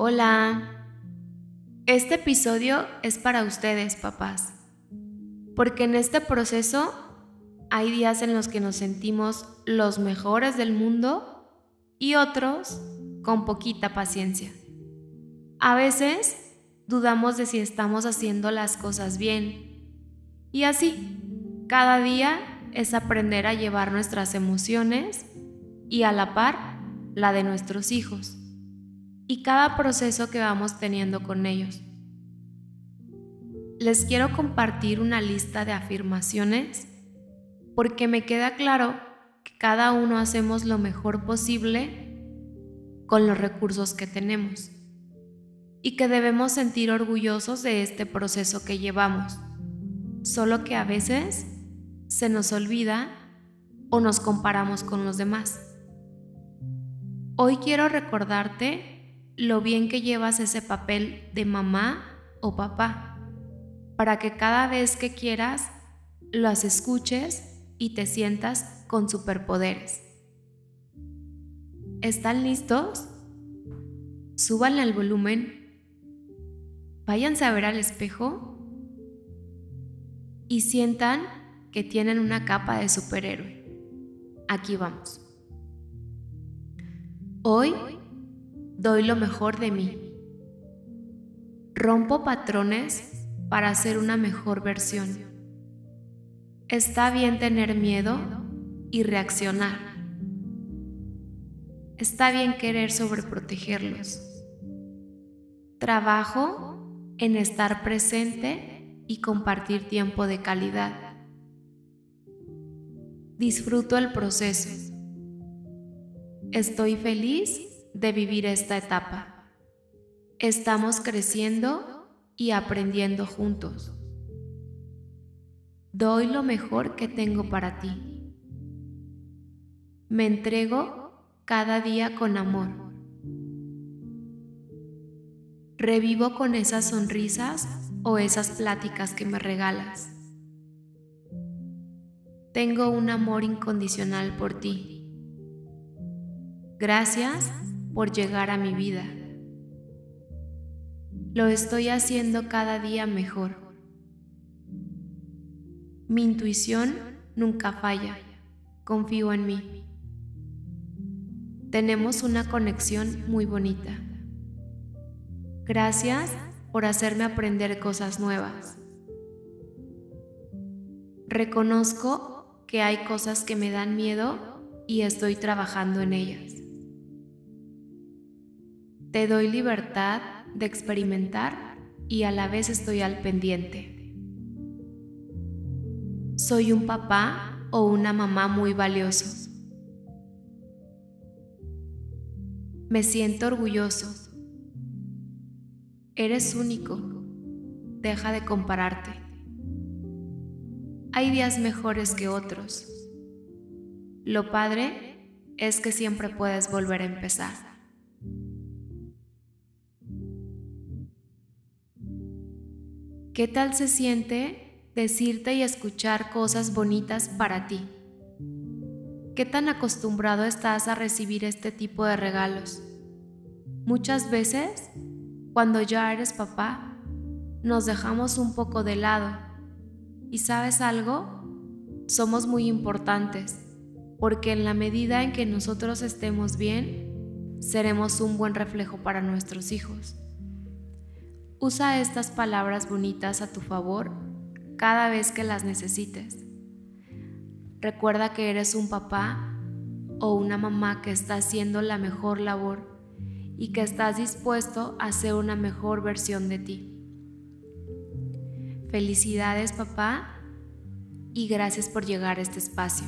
Hola. Este episodio es para ustedes, papás, porque en este proceso hay días en los que nos sentimos los mejores del mundo y otros con poquita paciencia. A veces dudamos de si estamos haciendo las cosas bien. Y así, cada día es aprender a llevar nuestras emociones y a la par la de nuestros hijos y cada proceso que vamos teniendo con ellos. Les quiero compartir una lista de afirmaciones porque me queda claro que cada uno hacemos lo mejor posible con los recursos que tenemos y que debemos sentir orgullosos de este proceso que llevamos, solo que a veces se nos olvida o nos comparamos con los demás. Hoy quiero recordarte lo bien que llevas ese papel de mamá o papá, para que cada vez que quieras las escuches y te sientas con superpoderes. ¿Están listos? Súbanle el volumen, váyanse a ver al espejo y sientan que tienen una capa de superhéroe. Aquí vamos. Hoy doy lo mejor de mí. Rompo patrones para ser una mejor versión. Está bien tener miedo y reaccionar. Está bien querer sobreprotegerlos. Trabajo en estar presente y compartir tiempo de calidad. Disfruto el proceso. Estoy feliz de vivir esta etapa. Estamos creciendo y aprendiendo juntos. Doy lo mejor que tengo para ti. Me entrego cada día con amor. Revivo con esas sonrisas o esas pláticas que me regalas. Tengo un amor incondicional por ti. Gracias por llegar a mi vida. Lo estoy haciendo cada día mejor. Mi intuición nunca falla. Confío en mí. Tenemos una conexión muy bonita. Gracias por hacerme aprender cosas nuevas. Reconozco que hay cosas que me dan miedo y estoy trabajando en ellas. Te doy libertad de experimentar y a la vez estoy al pendiente. Soy un papá o una mamá muy valioso. Me siento orgulloso. Eres único. Deja de compararte. Hay días mejores que otros. Lo padre es que siempre puedes volver a empezar. ¿Qué tal se siente decirte y escuchar cosas bonitas para ti? ¿Qué tan acostumbrado estás a recibir este tipo de regalos? Muchas veces, cuando ya eres papá, nos dejamos un poco de lado. ¿Y sabes algo? Somos muy importantes, porque en la medida en que nosotros estemos bien, seremos un buen reflejo para nuestros hijos. Usa estas palabras bonitas a tu favor cada vez que las necesites. Recuerda que eres un papá o una mamá que está haciendo la mejor labor y que estás dispuesto a ser una mejor versión de ti. Felicidades papá y gracias por llegar a este espacio.